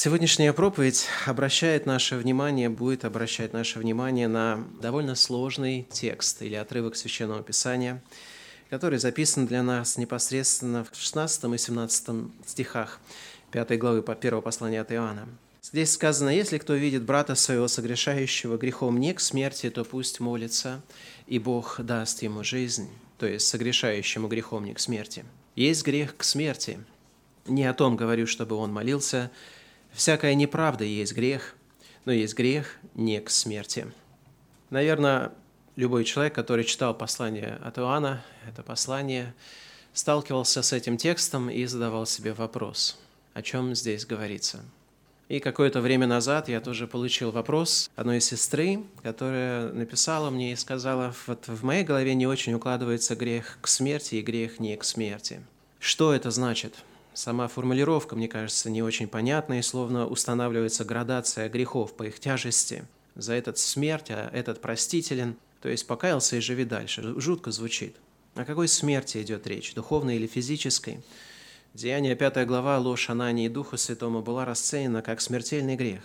Сегодняшняя проповедь обращает наше внимание, будет обращать наше внимание на довольно сложный текст или отрывок Священного Писания, который записан для нас непосредственно в 16 и 17 стихах 5 главы по первого послания от Иоанна. Здесь сказано, если кто видит брата своего согрешающего грехом не к смерти, то пусть молится, и Бог даст ему жизнь, то есть согрешающему грехом не к смерти. Есть грех к смерти. Не о том говорю, чтобы он молился, Всякая неправда есть грех, но есть грех не к смерти. Наверное, любой человек, который читал послание от Иоанна, это послание, сталкивался с этим текстом и задавал себе вопрос, о чем здесь говорится. И какое-то время назад я тоже получил вопрос одной сестры, которая написала мне и сказала, вот в моей голове не очень укладывается грех к смерти и грех не к смерти. Что это значит? Сама формулировка, мне кажется, не очень понятна, и словно устанавливается градация грехов по их тяжести. За этот смерть, а этот простителен, то есть покаялся и живи дальше. Жутко звучит. О какой смерти идет речь, духовной или физической? Деяние 5 глава «Ложь Анании и Духу Святому» была расценена как смертельный грех.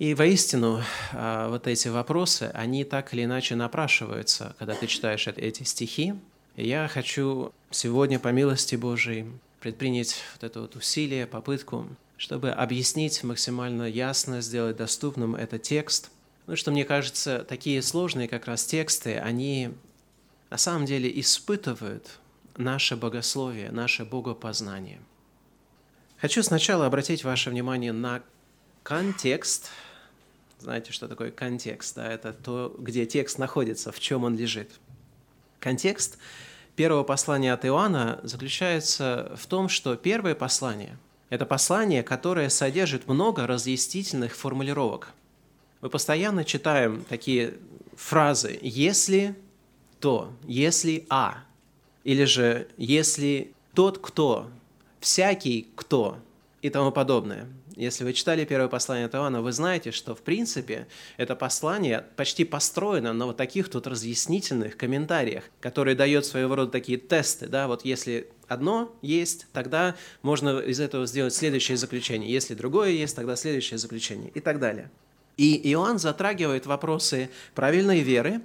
И воистину, а, вот эти вопросы, они так или иначе напрашиваются, когда ты читаешь эти стихи. И я хочу сегодня, по милости Божией, предпринять вот это вот усилие, попытку, чтобы объяснить максимально ясно, сделать доступным этот текст. Ну, что мне кажется, такие сложные как раз тексты, они на самом деле испытывают наше богословие, наше богопознание. Хочу сначала обратить ваше внимание на контекст. Знаете, что такое контекст? Да? Это то, где текст находится, в чем он лежит. Контекст первого послания от Иоанна заключается в том, что первое послание – это послание, которое содержит много разъяснительных формулировок. Мы постоянно читаем такие фразы «если то», «если а», или же «если тот кто», «всякий кто» и тому подобное – если вы читали первое послание от Иоанна, вы знаете, что, в принципе, это послание почти построено на вот таких тут разъяснительных комментариях, которые дают своего рода такие тесты. Да? Вот если одно есть, тогда можно из этого сделать следующее заключение. Если другое есть, тогда следующее заключение и так далее. И Иоанн затрагивает вопросы правильной веры,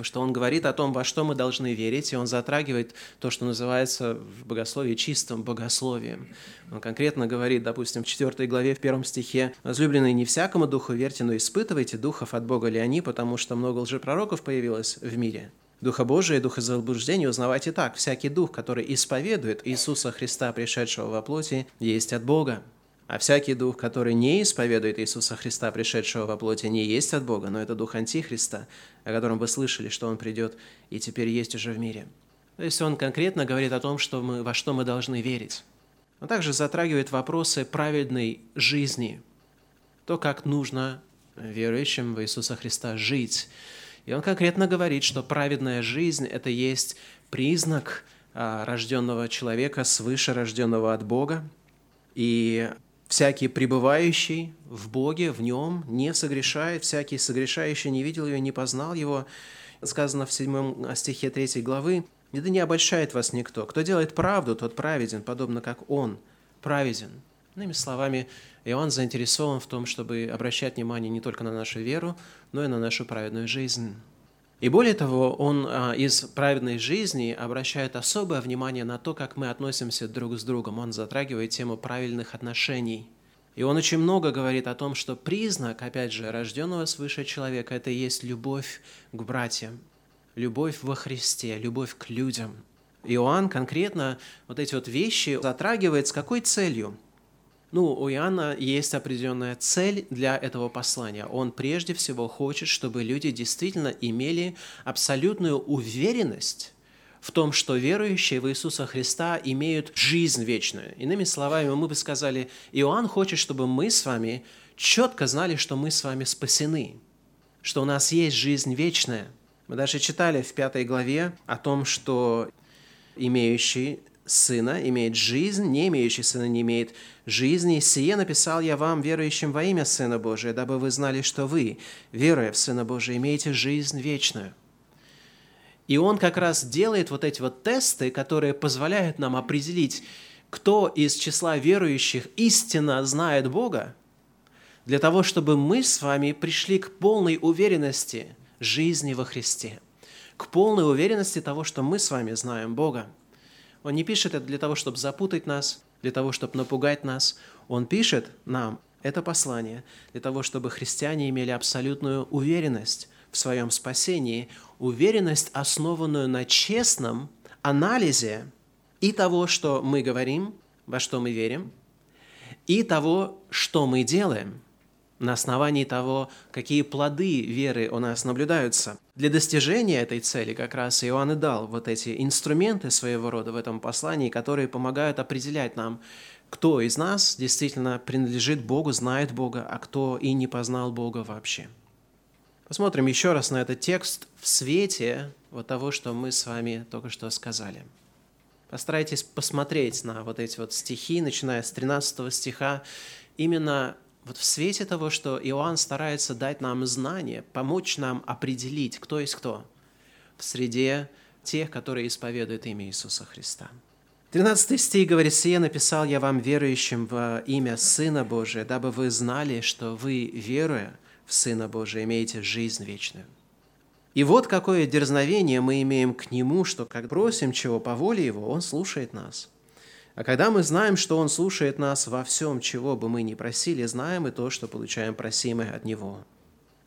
что он говорит о том, во что мы должны верить, и он затрагивает то, что называется в богословии чистым богословием. Он конкретно говорит, допустим, в 4 главе, в первом стихе, «Возлюбленные, не всякому духу верьте, но испытывайте, духов от Бога ли они, потому что много лжепророков появилось в мире». Духа Божия и Духа заблуждения узнавайте так. Всякий дух, который исповедует Иисуса Христа, пришедшего во плоти, есть от Бога. А всякий дух, который не исповедует Иисуса Христа, пришедшего во плоти, не есть от Бога, но это дух Антихриста, о котором вы слышали, что он придет и теперь есть уже в мире. То есть он конкретно говорит о том, что мы, во что мы должны верить. Он также затрагивает вопросы праведной жизни, то, как нужно верующим в Иисуса Христа жить. И он конкретно говорит, что праведная жизнь – это есть признак а, рожденного человека, свыше рожденного от Бога. И Всякий пребывающий в Боге, в Нем, не согрешает, всякий согрешающий не видел Его, не познал Его. Сказано в 7 стихе 3 главы, «Да не обольщает вас никто. Кто делает правду, тот праведен, подобно как Он праведен». Иными словами, Иоанн заинтересован в том, чтобы обращать внимание не только на нашу веру, но и на нашу праведную жизнь. И более того, он а, из праведной жизни обращает особое внимание на то, как мы относимся друг с другом. Он затрагивает тему правильных отношений. И он очень много говорит о том, что признак, опять же, рожденного свыше человека – это и есть любовь к братьям, любовь во Христе, любовь к людям. Иоанн конкретно вот эти вот вещи затрагивает с какой целью? Ну, у Иоанна есть определенная цель для этого послания. Он прежде всего хочет, чтобы люди действительно имели абсолютную уверенность в том, что верующие в Иисуса Христа имеют жизнь вечную. Иными словами, мы бы сказали, Иоанн хочет, чтобы мы с вами четко знали, что мы с вами спасены, что у нас есть жизнь вечная. Мы даже читали в пятой главе о том, что имеющий сына имеет жизнь, не имеющий сына не имеет жизни. Сие написал я вам, верующим во имя Сына Божия, дабы вы знали, что вы, веруя в Сына Божия, имеете жизнь вечную. И он как раз делает вот эти вот тесты, которые позволяют нам определить, кто из числа верующих истинно знает Бога, для того, чтобы мы с вами пришли к полной уверенности жизни во Христе, к полной уверенности того, что мы с вами знаем Бога. Он не пишет это для того, чтобы запутать нас, для того, чтобы напугать нас. Он пишет нам это послание для того, чтобы христиане имели абсолютную уверенность в своем спасении, уверенность, основанную на честном анализе и того, что мы говорим, во что мы верим, и того, что мы делаем, на основании того, какие плоды веры у нас наблюдаются. Для достижения этой цели как раз Иоанн и дал вот эти инструменты своего рода в этом послании, которые помогают определять нам, кто из нас действительно принадлежит Богу, знает Бога, а кто и не познал Бога вообще. Посмотрим еще раз на этот текст в свете вот того, что мы с вами только что сказали. Постарайтесь посмотреть на вот эти вот стихи, начиная с 13 стиха, именно вот в свете того, что Иоанн старается дать нам знания, помочь нам определить, кто есть кто в среде тех, которые исповедуют имя Иисуса Христа. 13 стих говорит, «Сие написал я вам, верующим в имя Сына Божия, дабы вы знали, что вы, веруя, в Сына Божия, имеете жизнь вечную. И вот какое дерзновение мы имеем к Нему, что как просим чего по воле Его, Он слушает нас. А когда мы знаем, что Он слушает нас во всем, чего бы мы ни просили, знаем и то, что получаем просимое от Него.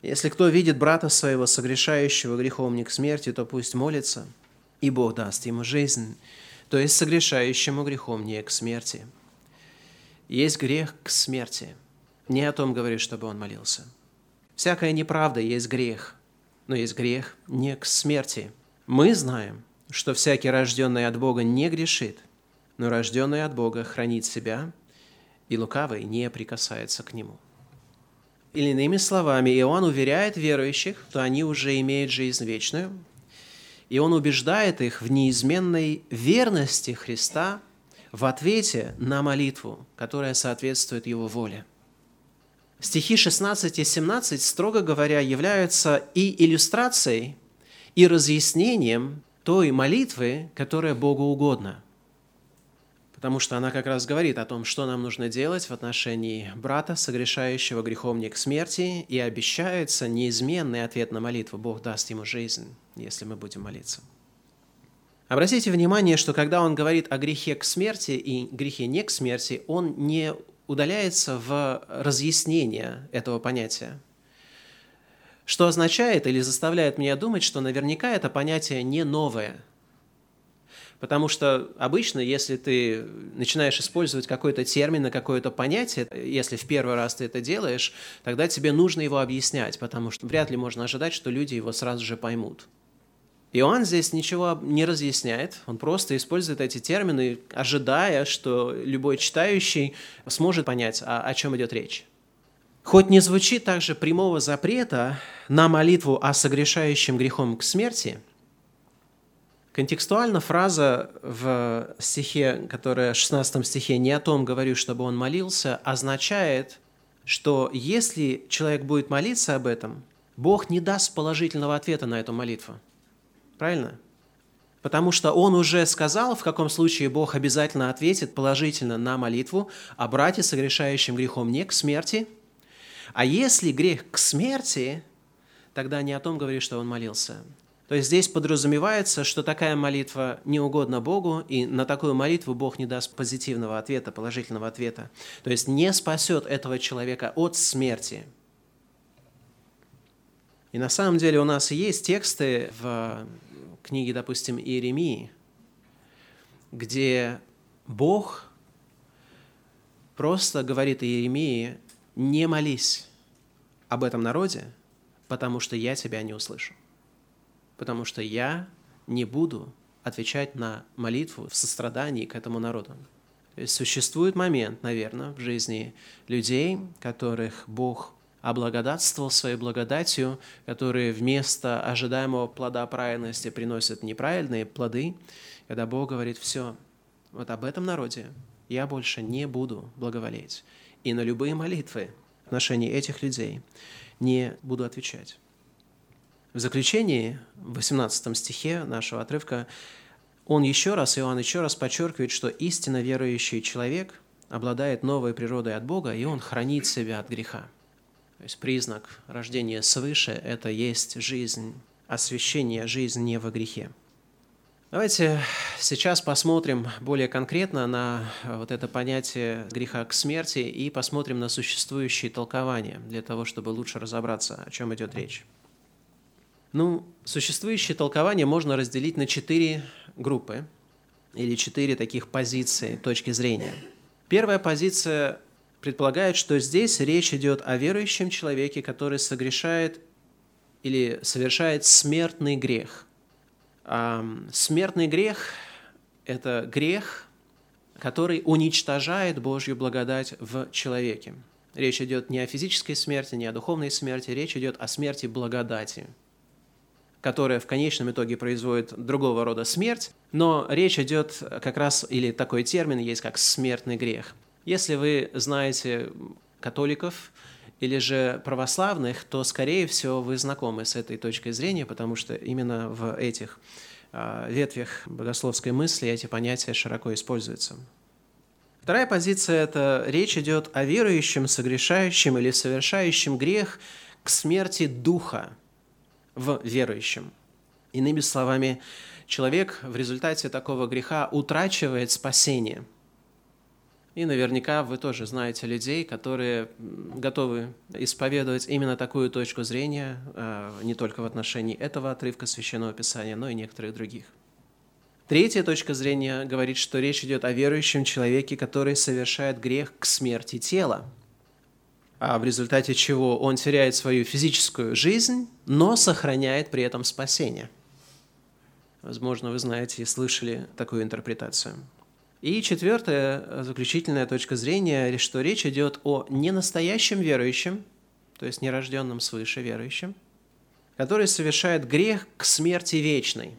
Если кто видит брата своего, согрешающего грехом не к смерти, то пусть молится, и Бог даст ему жизнь, то есть согрешающему грехом не к смерти. Есть грех к смерти. Не о том говорит, чтобы он молился. Всякая неправда есть грех, но есть грех не к смерти. Мы знаем, что всякий рожденный от Бога не грешит, но рожденный от Бога хранит себя, и лукавый не прикасается к нему. Или иными словами, Иоанн уверяет верующих, что они уже имеют жизнь вечную, и он убеждает их в неизменной верности Христа в ответе на молитву, которая соответствует его воле – Стихи 16 и 17, строго говоря, являются и иллюстрацией, и разъяснением той молитвы, которая Богу угодна. Потому что она как раз говорит о том, что нам нужно делать в отношении брата, согрешающего грехом не к смерти, и обещается неизменный ответ на молитву. Бог даст ему жизнь, если мы будем молиться. Обратите внимание, что когда он говорит о грехе к смерти и грехе не к смерти, он не удаляется в разъяснение этого понятия. Что означает или заставляет меня думать, что наверняка это понятие не новое. Потому что обычно, если ты начинаешь использовать какой-то термин и какое-то понятие, если в первый раз ты это делаешь, тогда тебе нужно его объяснять, потому что вряд ли можно ожидать, что люди его сразу же поймут. Иоанн здесь ничего не разъясняет, он просто использует эти термины, ожидая, что любой читающий сможет понять, о, о чем идет речь. Хоть не звучит также прямого запрета на молитву о согрешающем грехом к смерти, контекстуально фраза в стихе, которая в 16 стихе «не о том говорю, чтобы он молился», означает, что если человек будет молиться об этом, Бог не даст положительного ответа на эту молитву. Правильно? Потому что он уже сказал, в каком случае Бог обязательно ответит положительно на молитву о брате, согрешающем грехом не к смерти. А если грех к смерти, тогда не о том говорит, что он молился. То есть здесь подразумевается, что такая молитва не угодна Богу, и на такую молитву Бог не даст позитивного ответа, положительного ответа. То есть не спасет этого человека от смерти. И на самом деле у нас есть тексты в книге, допустим, Иеремии, где Бог просто говорит Иеремии, не молись об этом народе, потому что я тебя не услышу. Потому что я не буду отвечать на молитву в сострадании к этому народу. Существует момент, наверное, в жизни людей, которых Бог облагодатствовал своей благодатью, которые вместо ожидаемого плода праведности приносят неправильные плоды, когда Бог говорит, все, вот об этом народе я больше не буду благоволеть. И на любые молитвы в отношении этих людей не буду отвечать. В заключении, в 18 стихе нашего отрывка, он еще раз, Иоанн еще раз подчеркивает, что истинно верующий человек обладает новой природой от Бога, и он хранит себя от греха. То есть признак рождения свыше – это есть жизнь, освящение, жизнь не во грехе. Давайте сейчас посмотрим более конкретно на вот это понятие греха к смерти и посмотрим на существующие толкования для того, чтобы лучше разобраться, о чем идет речь. Ну, существующие толкования можно разделить на четыре группы или четыре таких позиции, точки зрения. Первая позиция предполагает, что здесь речь идет о верующем человеке, который согрешает или совершает смертный грех. Смертный грех – это грех, который уничтожает Божью благодать в человеке. Речь идет не о физической смерти, не о духовной смерти, речь идет о смерти благодати – которая в конечном итоге производит другого рода смерть, но речь идет как раз, или такой термин есть, как смертный грех. Если вы знаете католиков или же православных, то, скорее всего, вы знакомы с этой точкой зрения, потому что именно в этих а, ветвях богословской мысли эти понятия широко используются. Вторая позиция – это речь идет о верующем, согрешающем или совершающем грех к смерти духа – в верующем. Иными словами, человек в результате такого греха утрачивает спасение. И наверняка вы тоже знаете людей, которые готовы исповедовать именно такую точку зрения, а, не только в отношении этого отрывка Священного Писания, но и некоторых других. Третья точка зрения говорит, что речь идет о верующем человеке, который совершает грех к смерти тела – в результате чего он теряет свою физическую жизнь, но сохраняет при этом спасение. Возможно, вы знаете и слышали такую интерпретацию. И четвертая, заключительная точка зрения, что речь идет о ненастоящем верующем, то есть нерожденном свыше верующем, который совершает грех к смерти вечной.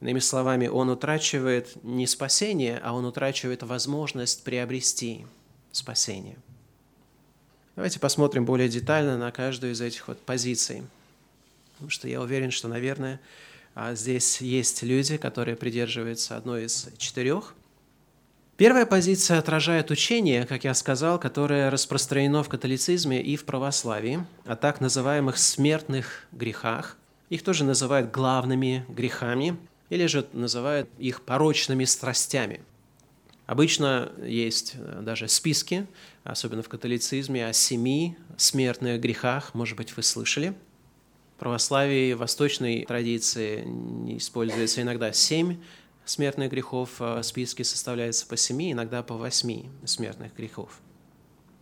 Иными словами, он утрачивает не спасение, а он утрачивает возможность приобрести спасение – Давайте посмотрим более детально на каждую из этих вот позиций. Потому что я уверен, что, наверное, а, здесь есть люди, которые придерживаются одной из четырех. Первая позиция отражает учение, как я сказал, которое распространено в католицизме и в православии, о так называемых смертных грехах. Их тоже называют главными грехами, или же называют их порочными страстями – Обычно есть э, даже списки, особенно в католицизме, о семи смертных грехах, может быть, вы слышали. В православии, восточной традиции используется иногда семь смертных грехов, а списки составляются по семи, иногда по восьми смертных грехов.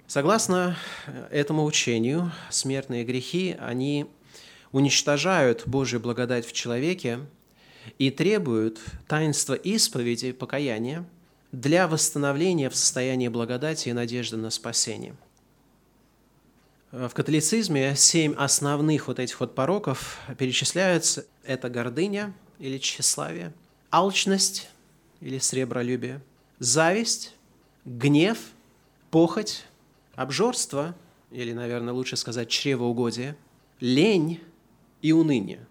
Согласно э, этому учению, смертные грехи, они уничтожают Божью благодать в человеке и требуют таинства исповеди, покаяния – для восстановления в состоянии благодати и надежды на спасение. В католицизме семь основных вот этих вот пороков перечисляются. Это гордыня или тщеславие, алчность или сребролюбие, зависть, гнев, похоть, обжорство, или, наверное, лучше сказать, чревоугодие, лень и уныние.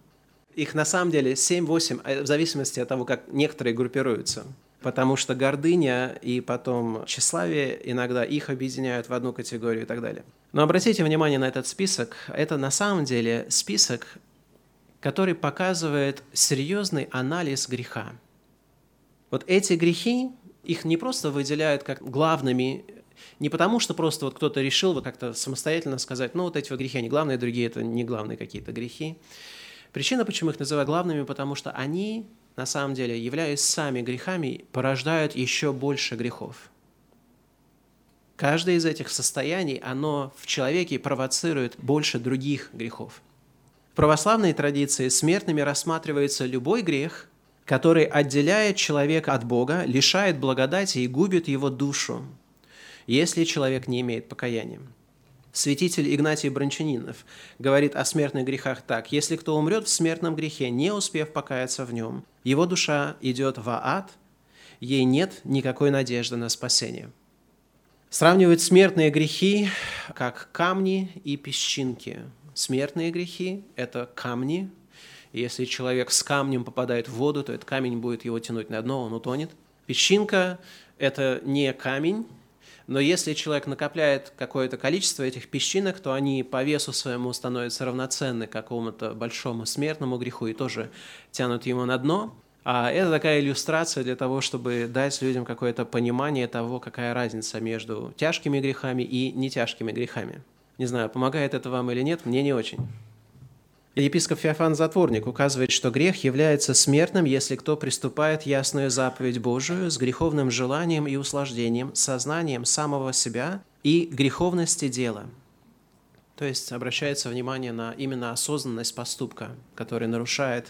Их на самом деле 7-8, э, в зависимости от того, как некоторые группируются – потому что гордыня и потом тщеславие иногда их объединяют в одну категорию и так далее. Но обратите внимание на этот список. Это на самом деле список, который показывает серьезный анализ греха. Вот эти грехи, их не просто выделяют как главными, не потому что просто вот кто-то решил вот как-то самостоятельно сказать, ну вот эти вот грехи, они главные, другие это не главные какие-то грехи. Причина, почему их называют главными, потому что они на самом деле, являясь сами грехами, порождают еще больше грехов. Каждое из этих состояний, оно в человеке провоцирует больше других грехов. В православной традиции смертными рассматривается любой грех, который отделяет человека от Бога, лишает благодати и губит его душу, если человек не имеет покаяния. Святитель Игнатий Брончанинов говорит о смертных грехах так. «Если кто умрет в смертном грехе, не успев покаяться в нем, его душа идет в ад, ей нет никакой надежды на спасение». Сравнивают смертные грехи как камни и песчинки. Смертные грехи – это камни, если человек с камнем попадает в воду, то этот камень будет его тянуть на дно, он утонет. Песчинка – это не камень, но если человек накопляет какое-то количество этих песчинок, то они по весу своему становятся равноценны какому-то большому смертному греху и тоже тянут его на дно. А это такая иллюстрация для того, чтобы дать людям какое-то понимание того, какая разница между тяжкими грехами и нетяжкими грехами. Не знаю, помогает это вам или нет, мне не очень. Епископ Феофан Затворник указывает, что грех является смертным, если кто приступает ясную заповедь Божию с греховным желанием и услаждением, сознанием самого себя и греховности дела. То есть обращается внимание на именно осознанность поступка, который нарушает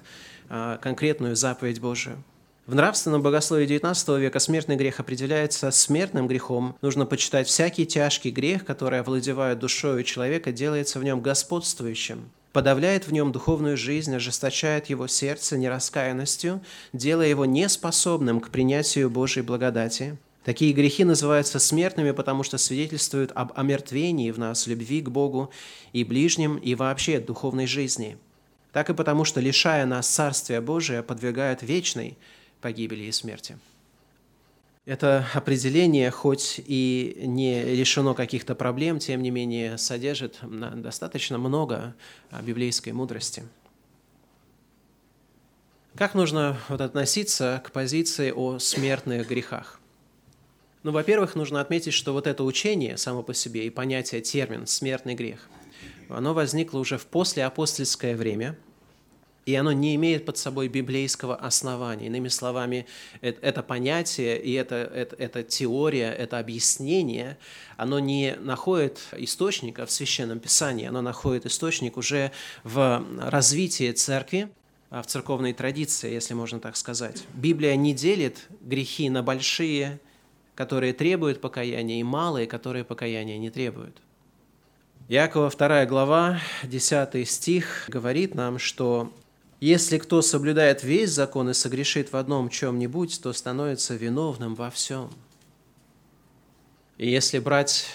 а, конкретную заповедь Божию. В нравственном богословии XIX века смертный грех определяется смертным грехом. Нужно почитать всякий тяжкий грех, который овладевает душою человека, делается в нем господствующим подавляет в нем духовную жизнь, ожесточает его сердце нераскаянностью, делая его неспособным к принятию Божьей благодати. Такие грехи называются смертными, потому что свидетельствуют об омертвении в нас любви к Богу и ближним, и вообще духовной жизни. Так и потому, что, лишая нас Царствия Божия, подвигают вечной погибели и смерти. Это определение, хоть и не решено каких-то проблем, тем не менее содержит достаточно много а, библейской мудрости. Как нужно вот относиться к позиции о смертных грехах? Ну, во-первых, нужно отметить, что вот это учение само по себе и понятие, термин «смертный грех», оно возникло уже в послеапостольское время – и оно не имеет под собой библейского основания. Иными словами, это, это понятие и это, это, это теория, это объяснение, оно не находит источника в Священном Писании, оно находит источник уже в развитии церкви, а, в церковной традиции, если можно так сказать. Библия не делит грехи на большие, которые требуют покаяния, и малые, которые покаяния не требуют. Якова 2 глава, 10 стих говорит нам, что если кто соблюдает весь закон и согрешит в одном чем-нибудь, то становится виновным во всем. И если брать,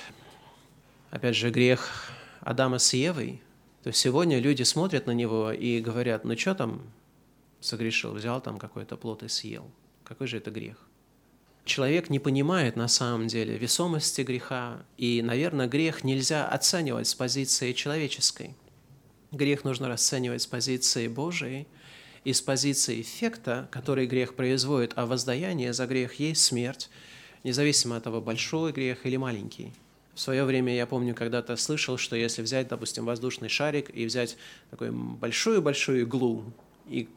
опять же, грех Адама с Евой, то сегодня люди смотрят на него и говорят, ну что там согрешил, взял там какой-то плод и съел. Какой же это грех? Человек не понимает на самом деле весомости греха, и, наверное, грех нельзя оценивать с позиции человеческой – Грех нужно расценивать с позиции Божией и с позиции эффекта, который грех производит, а воздаяние за грех есть смерть, независимо от того, большой грех или маленький. В свое время я помню, когда-то слышал, что если взять, допустим, воздушный шарик и взять такую большую-большую иглу и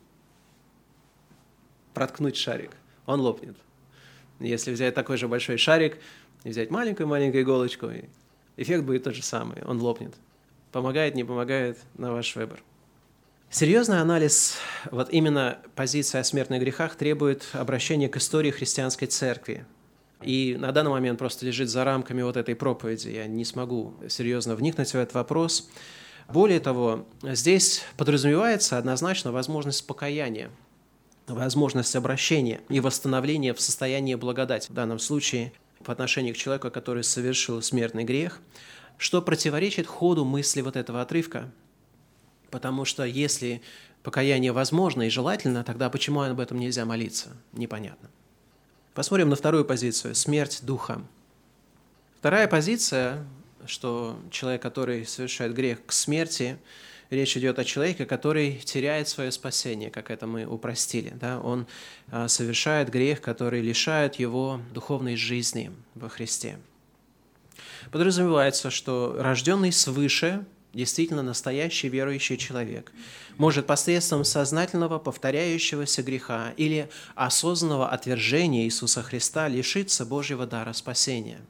проткнуть шарик, он лопнет. Если взять такой же большой шарик и взять маленькую-маленькую иголочку, эффект будет тот же самый, он лопнет. Помогает, не помогает, на ваш выбор. Серьезный анализ вот именно позиции о смертных грехах требует обращения к истории христианской церкви. И на данный момент просто лежит за рамками вот этой проповеди. Я не смогу серьезно вникнуть в этот вопрос. Более того, здесь подразумевается однозначно возможность покаяния, возможность обращения и восстановления в состоянии благодати. В данном случае в отношении к человеку, который совершил смертный грех – что противоречит ходу мысли вот этого отрывка. Потому что если покаяние возможно и желательно, тогда почему об этом нельзя молиться? Непонятно. Посмотрим на вторую позицию – смерть духа. Вторая позиция, что человек, который совершает грех к смерти, речь идет о человеке, который теряет свое спасение, как это мы упростили. Да? Он а, совершает грех, который лишает его духовной жизни во Христе подразумевается, что рожденный свыше, действительно настоящий верующий человек, может посредством сознательного повторяющегося греха или осознанного отвержения Иисуса Христа лишиться Божьего дара спасения.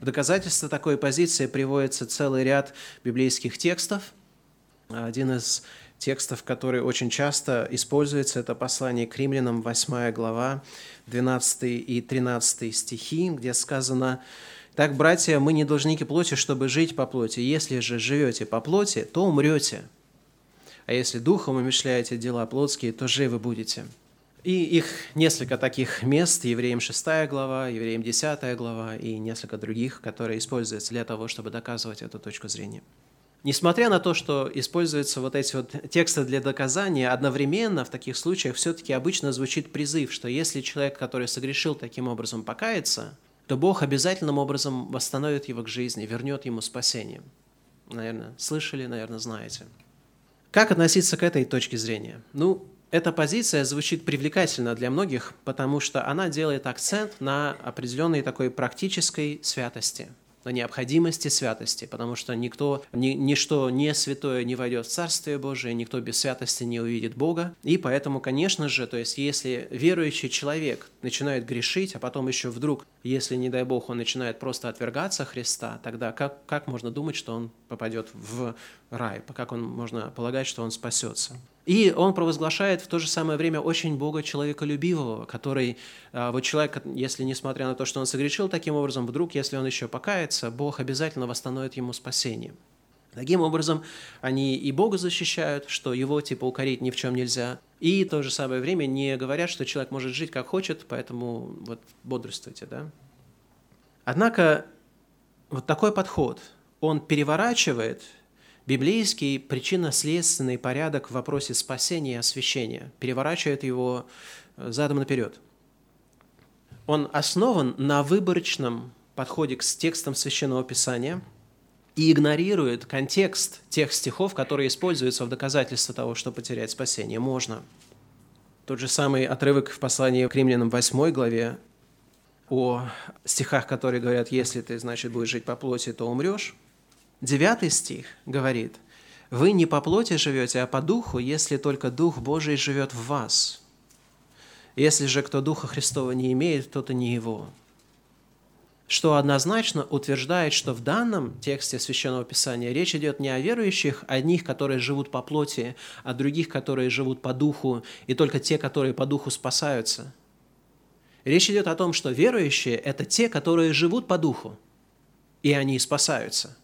В доказательство такой позиции приводится целый ряд библейских текстов. Один из текстов, который очень часто используется, это послание к римлянам, 8 глава, 12 и 13 стихи, где сказано так, братья, мы не должники плоти, чтобы жить по плоти. Если же живете по плоти, то умрете. А если духом умышляете дела плотские, то живы будете. И их несколько таких мест, Евреям 6 глава, Евреям 10 глава и несколько других, которые используются для того, чтобы доказывать эту точку зрения. Несмотря на то, что используются вот эти вот тексты для доказания, одновременно в таких случаях все-таки обычно звучит призыв, что если человек, который согрешил таким образом, покается, то Бог обязательным образом восстановит его к жизни, вернет ему спасение. Наверное, слышали, наверное, знаете. Как относиться к этой точке зрения? Ну, эта позиция звучит привлекательно для многих, потому что она делает акцент на определенной такой практической святости – на необходимости святости, потому что никто, ни, ничто не святое не войдет в Царствие Божие, никто без святости не увидит Бога. И поэтому, конечно же, то есть если верующий человек начинает грешить, а потом еще вдруг, если, не дай Бог, он начинает просто отвергаться Христа, тогда как, как можно думать, что он попадет в рай? Как он, можно полагать, что он спасется? И он провозглашает в то же самое время очень Бога человеколюбивого, который, а, вот человек, если несмотря на то, что он согрешил таким образом, вдруг, если он еще покается, Бог обязательно восстановит ему спасение. Таким образом, они и Бога защищают, что его типа укорить ни в чем нельзя, и в то же самое время не говорят, что человек может жить как хочет, поэтому вот бодрствуйте, да. Однако вот такой подход, он переворачивает библейский причинно-следственный порядок в вопросе спасения и освящения, переворачивает его э, задом наперед. Он основан на выборочном подходе к текстам Священного Писания и игнорирует контекст тех стихов, которые используются в доказательство того, что потерять спасение можно. Тот же самый отрывок в послании к римлянам 8 главе о стихах, которые говорят, если ты, значит, будешь жить по плоти, то умрешь. Девятый стих говорит, «Вы не по плоти живете, а по духу, если только Дух Божий живет в вас. Если же кто Духа Христова не имеет, то-то не его». Что однозначно утверждает, что в данном тексте Священного Писания речь идет не о верующих, одних, которые живут по плоти, а других, которые живут по духу, и только те, которые по духу спасаются. Речь идет о том, что верующие – это те, которые живут по духу, и они спасаются –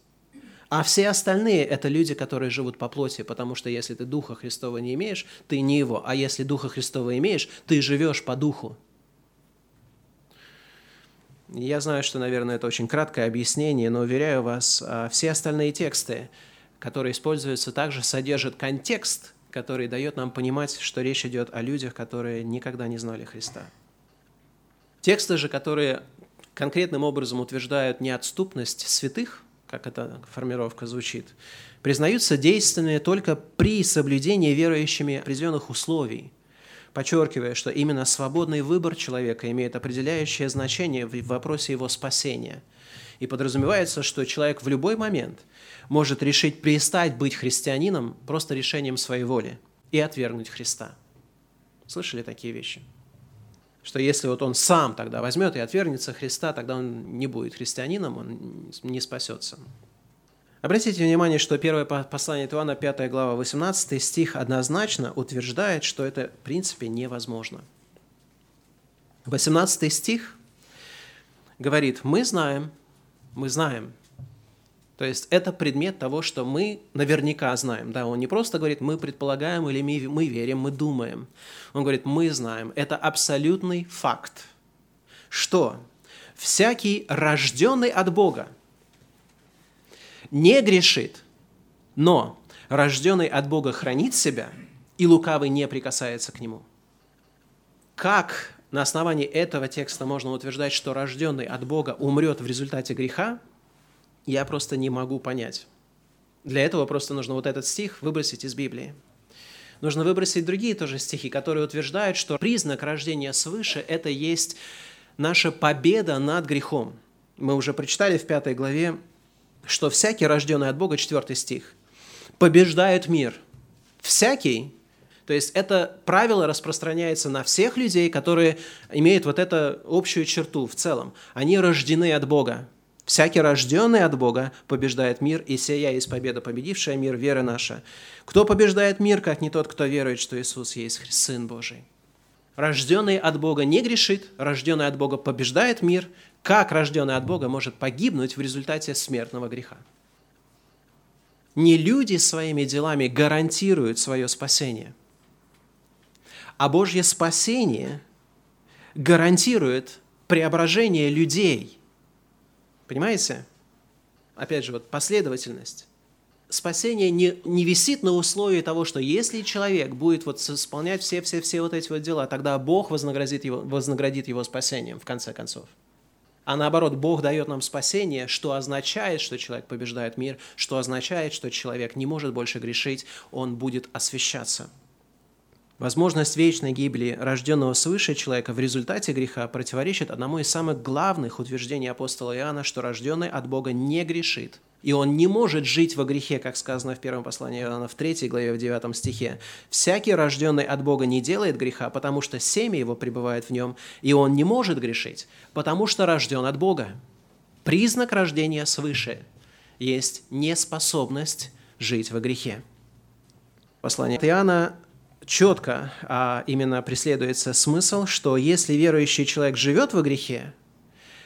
а все остальные – это люди, которые живут по плоти, потому что если ты Духа Христова не имеешь, ты не его. А если Духа Христова имеешь, ты живешь по Духу. Я знаю, что, наверное, это очень краткое объяснение, но уверяю вас, а, все остальные тексты, которые используются, также содержат контекст, который дает нам понимать, что речь идет о людях, которые никогда не знали Христа. Тексты же, которые конкретным образом утверждают неотступность святых – как эта формировка звучит, признаются действенными только при соблюдении верующими определенных условий, подчеркивая, что именно свободный выбор человека имеет определяющее значение в вопросе его спасения. И подразумевается, что человек в любой момент может решить перестать быть христианином просто решением своей воли и отвергнуть Христа. Слышали такие вещи? Что если вот он сам тогда возьмет и отвергнется Христа, тогда он не будет христианином, он не спасется. Обратите внимание, что первое послание от Иоанна, 5 глава, 18 стих однозначно утверждает, что это в принципе невозможно. 18 стих говорит, мы знаем, мы знаем, то есть это предмет того, что мы наверняка знаем. Да, он не просто говорит, мы предполагаем или мы, мы верим, мы думаем. Он говорит, мы знаем. Это абсолютный факт, что всякий рожденный от Бога не грешит, но рожденный от Бога хранит себя, и лукавый не прикасается к нему. Как на основании этого текста можно утверждать, что рожденный от Бога умрет в результате греха, я просто не могу понять. Для этого просто нужно вот этот стих выбросить из Библии. Нужно выбросить другие тоже стихи, которые утверждают, что признак рождения свыше – это есть наша победа над грехом. Мы уже прочитали в пятой главе, что всякий, рожденный от Бога, четвертый стих, побеждает мир. Всякий, то есть это правило распространяется на всех людей, которые имеют вот эту общую черту в целом. Они рождены от Бога. Всякий рожденный от Бога побеждает мир, и сия есть победа, победившая мир, вера наша. Кто побеждает мир, как не тот, кто верует, что Иисус есть Сын Божий? Рожденный от Бога не грешит, рожденный от Бога побеждает мир. Как рожденный от Бога может погибнуть в результате смертного греха? Не люди своими делами гарантируют свое спасение, а Божье спасение гарантирует преображение людей – Понимаете? Опять же, вот последовательность. спасение не, не висит на условии того, что если человек будет вот исполнять все-все-все вот эти вот дела, тогда Бог вознаградит его, вознаградит его спасением в конце концов. А наоборот, Бог дает нам спасение, что означает, что человек побеждает мир, что означает, что человек не может больше грешить, он будет освящаться. Возможность вечной гибели рожденного свыше человека в результате греха противоречит одному из самых главных утверждений апостола Иоанна, что рожденный от Бога не грешит. И он не может жить во грехе, как сказано в первом послании Иоанна в 3 главе, в 9 стихе. «Всякий, рожденный от Бога, не делает греха, потому что семя его пребывает в нем, и он не может грешить, потому что рожден от Бога». Признак рождения свыше есть неспособность жить во грехе. Послание Иоанна четко а именно преследуется смысл, что если верующий человек живет во грехе,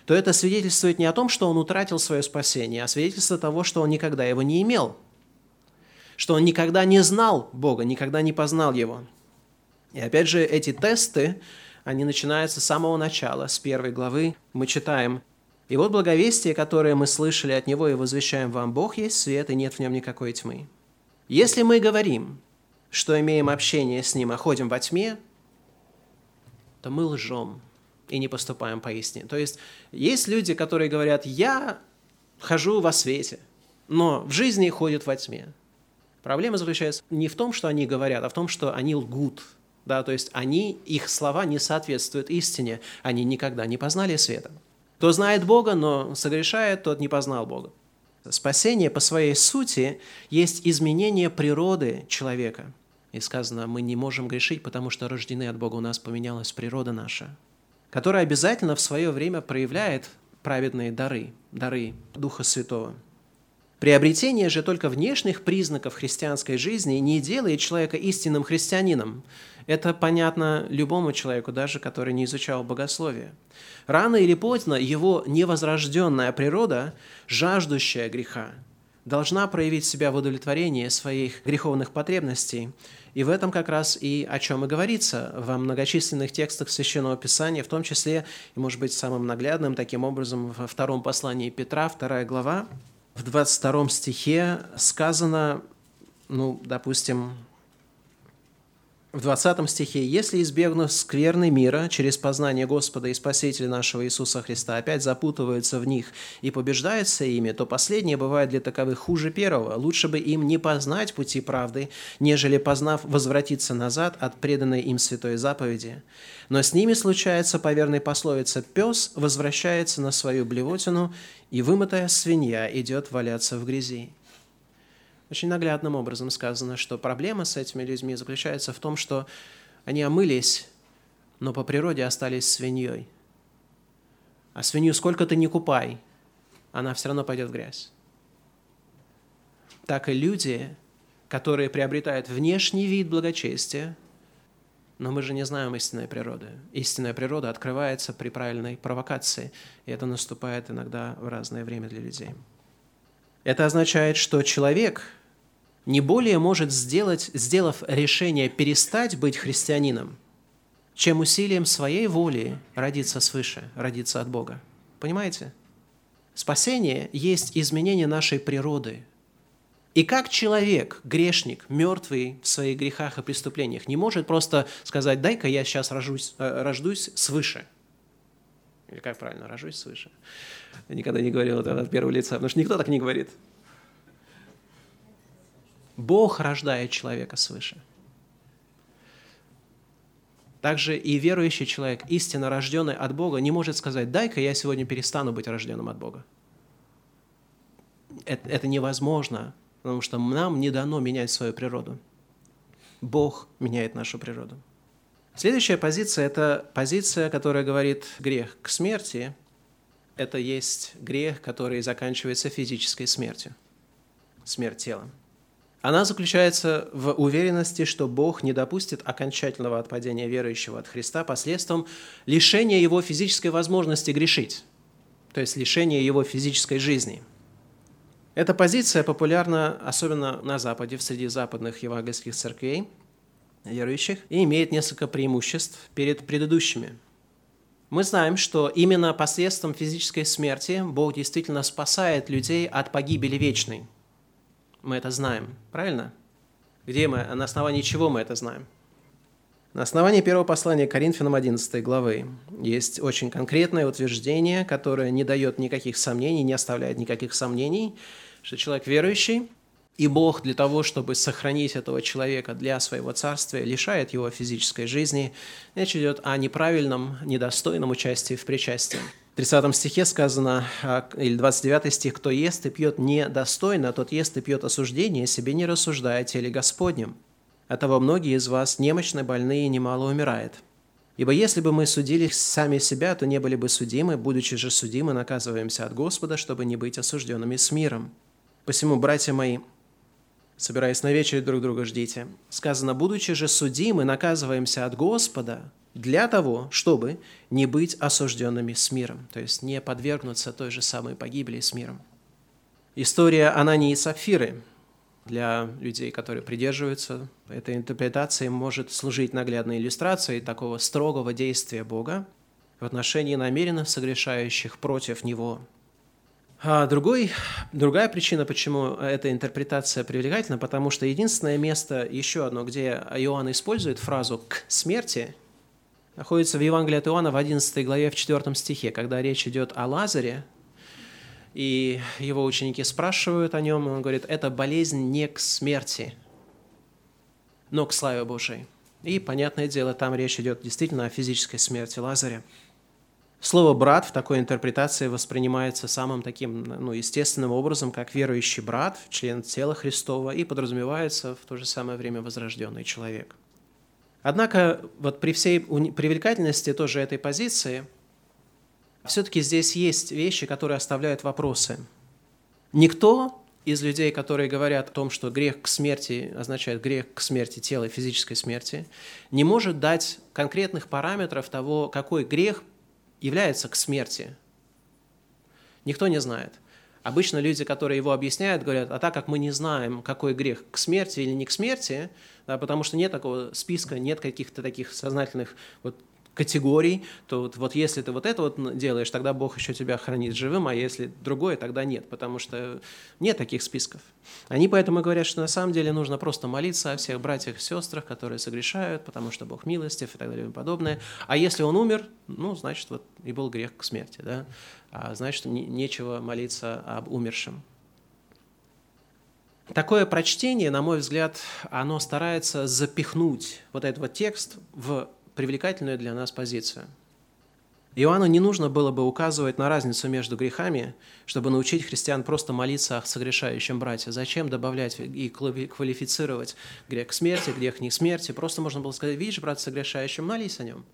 то это свидетельствует не о том, что он утратил свое спасение, а свидетельство того, что он никогда его не имел, что он никогда не знал Бога, никогда не познал Его. И опять же, эти тесты, они начинаются с самого начала, с первой главы. Мы читаем «И вот благовестие, которое мы слышали от Него и возвещаем вам, Бог есть свет, и нет в нем никакой тьмы. Если мы говорим, что имеем общение с Ним, а ходим во тьме, то мы лжем и не поступаем поистине. То есть есть люди, которые говорят, я хожу во свете, но в жизни ходят во тьме. Проблема заключается не в том, что они говорят, а в том, что они лгут. Да, то есть они, их слова не соответствуют истине, они никогда не познали света. Кто знает Бога, но согрешает, тот не познал Бога. Спасение по своей сути есть изменение природы человека – и сказано, мы не можем грешить, потому что рождены от Бога, у нас поменялась природа наша, которая обязательно в свое время проявляет праведные дары, дары Духа Святого. Приобретение же только внешних признаков христианской жизни не делает человека истинным христианином. Это понятно любому человеку, даже который не изучал богословие. Рано или поздно его невозрожденная природа, жаждущая греха, должна проявить себя в удовлетворении своих греховных потребностей. И в этом как раз и о чем и говорится во многочисленных текстах Священного Писания, в том числе, и может быть самым наглядным таким образом во втором послании Петра, вторая глава, в 22 стихе сказано, ну, допустим, в 20 стихе, «Если, избегнув скверны мира через познание Господа и Спасителя нашего Иисуса Христа, опять запутываются в них и побеждаются ими, то последнее бывает для таковых хуже первого. Лучше бы им не познать пути правды, нежели, познав, возвратиться назад от преданной им святой заповеди. Но с ними случается, по верной пословице, «Пес возвращается на свою блевотину, и вымытая свинья идет валяться в грязи». Очень наглядным образом сказано, что проблема с этими людьми заключается в том, что они омылись, но по природе остались свиньей. А свинью сколько ты не купай, она все равно пойдет в грязь. Так и люди, которые приобретают внешний вид благочестия, но мы же не знаем истинной природы. Истинная природа открывается при правильной провокации, и это наступает иногда в разное время для людей. Это означает, что человек – не более может сделать, сделав решение перестать быть христианином, чем усилием своей воли родиться свыше, родиться от Бога. Понимаете? Спасение есть изменение нашей природы. И как человек, грешник, мертвый в своих грехах и преступлениях, не может просто сказать, дай-ка я сейчас рожусь, э, рождусь свыше. Или как правильно, рожусь свыше. Я никогда не говорил это от первого лица, потому что никто так не говорит. Бог рождает человека свыше. Также и верующий человек, истинно рожденный от Бога, не может сказать, дай-ка я сегодня перестану быть рожденным от Бога. Это, это невозможно, потому что нам не дано менять свою природу. Бог меняет нашу природу. Следующая позиция – это позиция, которая говорит грех к смерти. Это есть грех, который заканчивается физической смертью, смерть тела. Она заключается в уверенности, что Бог не допустит окончательного отпадения верующего от Христа посредством лишения его физической возможности грешить, то есть лишения его физической жизни. Эта позиция популярна особенно на Западе, в среди западных евангельских церквей, верующих, и имеет несколько преимуществ перед предыдущими. Мы знаем, что именно посредством физической смерти Бог действительно спасает людей от погибели вечной – мы это знаем, правильно? Где мы, на основании чего мы это знаем? На основании первого послания Коринфянам 11 главы есть очень конкретное утверждение, которое не дает никаких сомнений, не оставляет никаких сомнений, что человек верующий, и Бог для того, чтобы сохранить этого человека для своего царствия, лишает его физической жизни. Речь идет о неправильном, недостойном участии в причастии. В 30 стихе сказано, а, или 29 стих, «Кто ест и пьет недостойно, тот ест и пьет осуждение, себе не рассуждая о теле Господнем». Оттого многие из вас немощны, больные и немало умирает. Ибо если бы мы судили сами себя, то не были бы судимы, будучи же судимы, наказываемся от Господа, чтобы не быть осужденными с миром. Посему, братья мои, собираясь на вечере друг друга ждите. Сказано, будучи же судимы, наказываемся от Господа для того, чтобы не быть осужденными с миром, то есть не подвергнуться той же самой погибели с миром. История Анании и Сапфиры – для людей, которые придерживаются этой интерпретации, может служить наглядной иллюстрацией такого строгого действия Бога в отношении намеренно согрешающих против Него. А другой, другая причина, почему эта интерпретация привлекательна, потому что единственное место, еще одно, где Иоанн использует фразу «к смерти», находится в Евангелии от Иоанна в 11 главе, в 4 стихе, когда речь идет о Лазаре, и его ученики спрашивают о нем, и он говорит, это болезнь не к смерти, но к славе Божией. И, понятное дело, там речь идет действительно о физической смерти Лазаря. Слово «брат» в такой интерпретации воспринимается самым таким ну, естественным образом, как верующий брат, член тела Христова, и подразумевается в то же самое время возрожденный человек. Однако вот при всей привлекательности тоже этой позиции – все-таки здесь есть вещи, которые оставляют вопросы. Никто из людей, которые говорят о том, что грех к смерти означает грех к смерти тела, физической смерти, не может дать конкретных параметров того, какой грех является к смерти. Никто не знает. Обычно люди, которые его объясняют, говорят, а так как мы не знаем, какой грех к смерти или не к смерти, да, потому что нет такого списка, нет каких-то таких сознательных вот категорий, то вот, вот если ты вот это вот делаешь, тогда Бог еще тебя хранит живым, а если другое, тогда нет, потому что нет таких списков. Они поэтому говорят, что на самом деле нужно просто молиться о всех братьях и сестрах, которые согрешают, потому что Бог милостив и так далее и подобное. А если он умер, ну, значит, вот и был грех к смерти, да? а значит, не, нечего молиться об умершем. Такое прочтение, на мой взгляд, оно старается запихнуть вот этот вот текст в привлекательную для нас позицию. Иоанну не нужно было бы указывать на разницу между грехами, чтобы научить христиан просто молиться о согрешающем брате. Зачем добавлять и квалифицировать грех к смерти, грех не к смерти? Просто можно было сказать, видишь, брат согрешающий, молись о нем.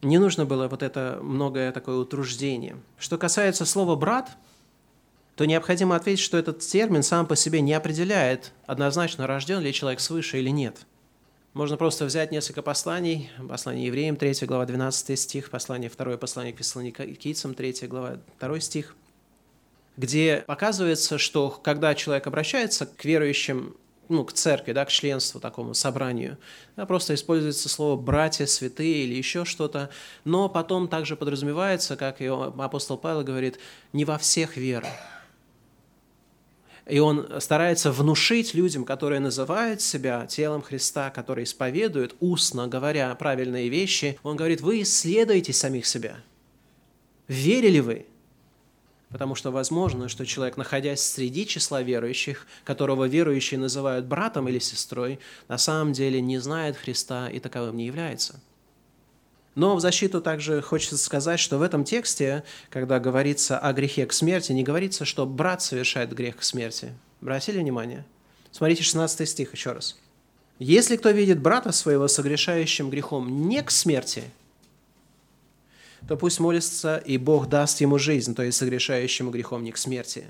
Не нужно было вот это многое такое утруждение. Что касается слова «брат», то необходимо ответить, что этот термин сам по себе не определяет однозначно, рожден ли человек свыше или нет – можно просто взять несколько посланий. Послание евреям, 3 глава, 12 стих, послание, второе послание к фессалоникийцам, 3 глава, 2 стих, где показывается, что когда человек обращается к верующим, ну, к церкви, да, к членству, такому собранию, да, просто используется слово «братья», «святые» или еще что-то, но потом также подразумевается, как и апостол Павел говорит, не во всех вера. И он старается внушить людям, которые называют себя телом Христа, которые исповедуют, устно говоря правильные вещи, он говорит, вы исследуете самих себя. Верили вы? Потому что возможно, что человек, находясь среди числа верующих, которого верующие называют братом или сестрой, на самом деле не знает Христа и таковым не является – но в защиту также хочется сказать, что в этом тексте, когда говорится о грехе к смерти, не говорится, что брат совершает грех к смерти. Обратили внимание? Смотрите 16 стих еще раз. «Если кто видит брата своего согрешающим грехом не к смерти, то пусть молится, и Бог даст ему жизнь, то есть согрешающему грехом не к смерти».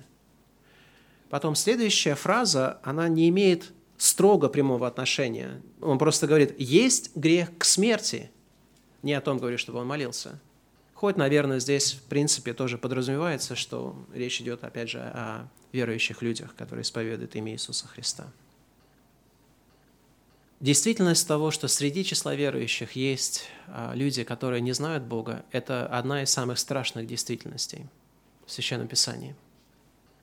Потом следующая фраза, она не имеет строго прямого отношения. Он просто говорит, есть грех к смерти – не о том говорю, чтобы он молился. Хоть, наверное, здесь, в принципе, тоже подразумевается, что речь идет, опять же, о верующих людях, которые исповедуют имя Иисуса Христа. Действительность того, что среди числа верующих есть а, люди, которые не знают Бога, это одна из самых страшных действительностей в Священном Писании.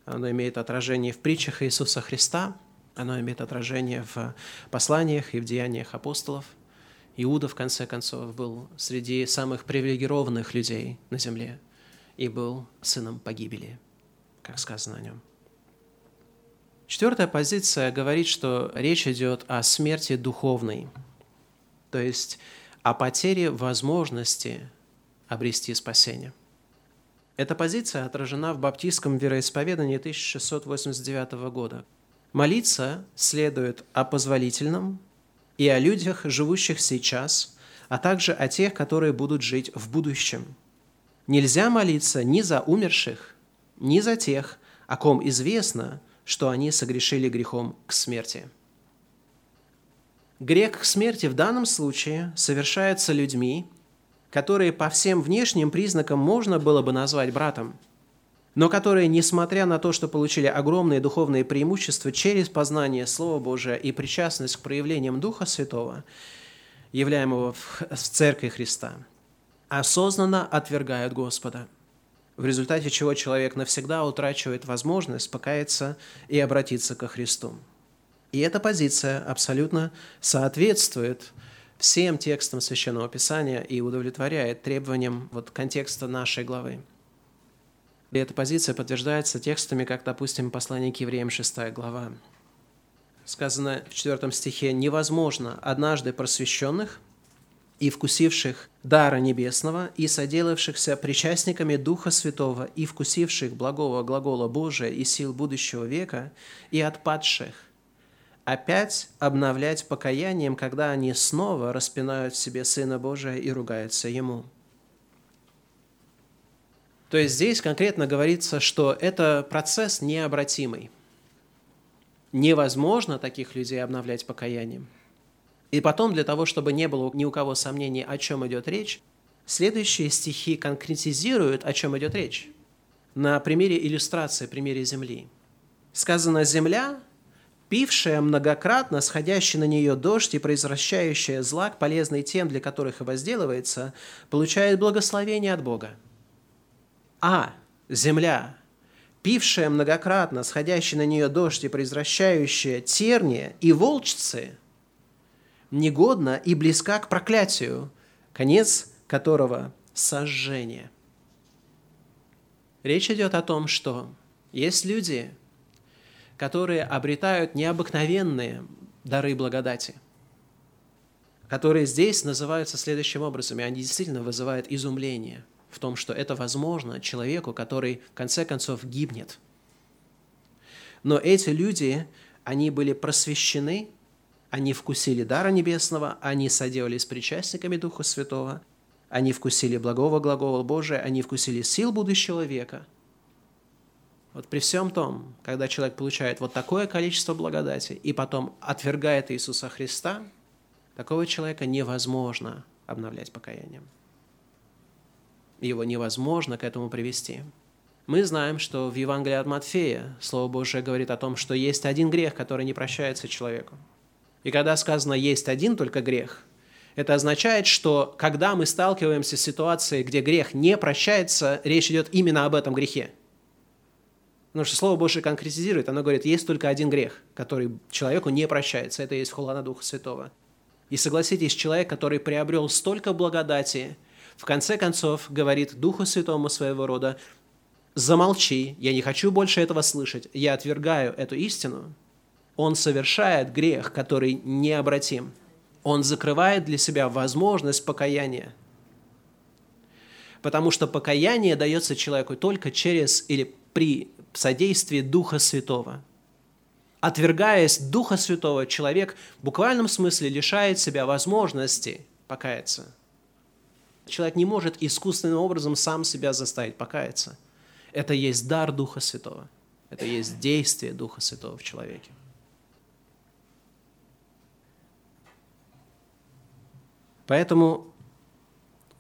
Оно имеет отражение в притчах Иисуса Христа, Оно имеет отражение в посланиях и в деяниях апостолов. Иуда, в конце концов, был среди самых привилегированных людей на земле и был сыном погибели, как сказано о нем. Четвертая позиция говорит, что речь идет о смерти духовной, то есть о потере возможности обрести спасение. Эта позиция отражена в баптистском вероисповедании 1689 года. Молиться следует о позволительном и о людях, живущих сейчас, а также о тех, которые будут жить в будущем. Нельзя молиться ни за умерших, ни за тех, о ком известно, что они согрешили грехом к смерти. Грех к смерти в данном случае совершается людьми, которые по всем внешним признакам можно было бы назвать братом, но которые, несмотря на то, что получили огромные духовные преимущества через познание Слова Божия и причастность к проявлениям Духа Святого, являемого в Церкви Христа, осознанно отвергают Господа, в результате чего человек навсегда утрачивает возможность покаяться и обратиться ко Христу. И эта позиция абсолютно соответствует всем текстам Священного Писания и удовлетворяет требованиям вот контекста нашей главы. И эта позиция подтверждается текстами, как, допустим, послание к евреям 6 глава. Сказано в 4 стихе «Невозможно однажды просвещенных и вкусивших дара небесного, и соделавшихся причастниками Духа Святого, и вкусивших благого глагола Божия и сил будущего века, и отпадших, опять обновлять покаянием, когда они снова распинают в себе Сына Божия и ругаются Ему. То есть здесь конкретно говорится, что это процесс необратимый. Невозможно таких людей обновлять покаянием. И потом, для того, чтобы не было ни у кого сомнений, о чем идет речь, следующие стихи конкретизируют, о чем идет речь. На примере иллюстрации, примере земли. Сказано «земля, пившая многократно, сходящий на нее дождь и произвращающая злак, полезный тем, для которых и возделывается, получает благословение от Бога. А земля, пившая многократно, сходящий на нее дождь и произвращающая терния и волчцы, негодна и близка к проклятию, конец которого – сожжение. Речь идет о том, что есть люди – которые обретают необыкновенные дары благодати, которые здесь называются следующим образом, и они действительно вызывают изумление в том, что это возможно человеку, который в конце концов гибнет. Но эти люди, они были просвещены, они вкусили дара небесного, они соделались причастниками Духа Святого, они вкусили благого глагола Божия, они вкусили сил будущего века – вот при всем том, когда человек получает вот такое количество благодати и потом отвергает Иисуса Христа, такого человека невозможно обновлять покаянием. Его невозможно к этому привести. Мы знаем, что в Евангелии от Матфея Слово Божие говорит о том, что есть один грех, который не прощается человеку. И когда сказано «есть один только грех», это означает, что когда мы сталкиваемся с ситуацией, где грех не прощается, речь идет именно об этом грехе – Потому что Слово Божие конкретизирует, оно говорит, есть только один грех, который человеку не прощается. Это есть хула на Духа Святого. И согласитесь, человек, который приобрел столько благодати, в конце концов говорит Духу Святому своего рода, замолчи, я не хочу больше этого слышать, я отвергаю эту истину, он совершает грех, который необратим. Он закрывает для себя возможность покаяния. Потому что покаяние дается человеку только через или при содействии Духа Святого. Отвергаясь Духа Святого, человек в буквальном смысле лишает себя возможности покаяться. Человек не может искусственным образом сам себя заставить покаяться. Это есть дар Духа Святого. Это есть действие Духа Святого в человеке. Поэтому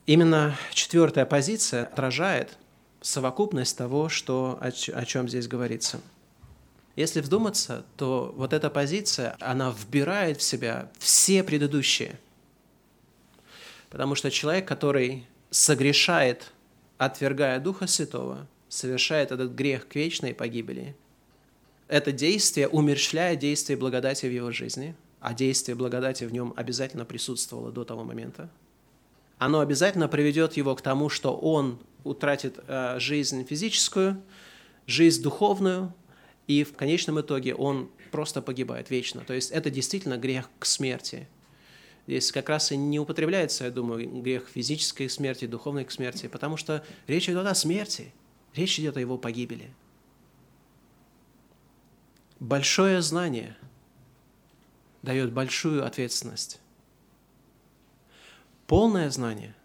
именно четвертая позиция отражает совокупность того, что, о, о чем здесь говорится. Если вдуматься, то вот эта позиция, она вбирает в себя все предыдущие. Потому что человек, который согрешает, отвергая Духа Святого, совершает этот грех к вечной погибели, это действие умерщвляет действие благодати в его жизни, а действие благодати в нем обязательно присутствовало до того момента, оно обязательно приведет его к тому, что он утратит э, жизнь физическую, жизнь духовную, и в конечном итоге он просто погибает вечно. То есть это действительно грех к смерти. Здесь как раз и не употребляется, я думаю, грех физической смерти, духовной смерти, потому что речь идет о смерти, речь идет о его погибели. Большое знание дает большую ответственность. Полное знание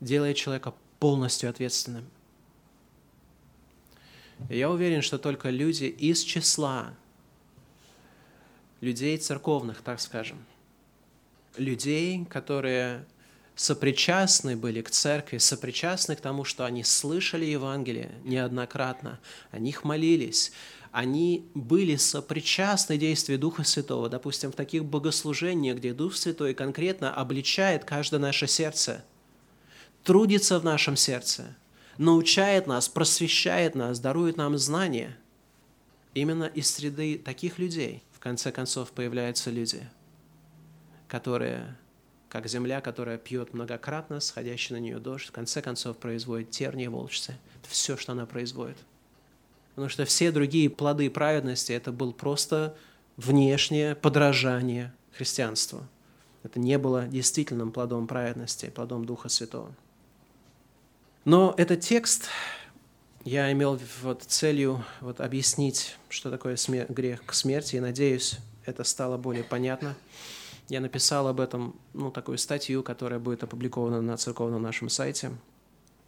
делает человека полностью ответственным. Я уверен, что только люди из числа людей церковных, так скажем, людей, которые сопричастны были к церкви, сопричастны к тому, что они слышали Евангелие неоднократно, о них молились, они были сопричастны действию Духа Святого, допустим, в таких богослужениях, где Дух Святой конкретно обличает каждое наше сердце, трудится в нашем сердце, научает нас, просвещает нас, дарует нам знания. Именно из среды таких людей, в конце концов, появляются люди, которые, как земля, которая пьет многократно, сходящий на нее дождь, в конце концов производит тернии волчцы. Это все, что она производит – Потому что все другие плоды праведности – это был просто внешнее подражание христианству. Это не было действительным плодом праведности, плодом Духа Святого. Но этот текст я имел вот целью вот объяснить, что такое смер- грех к смерти, и надеюсь, это стало более понятно. Я написал об этом ну, такую статью, которая будет опубликована на церковном нашем сайте –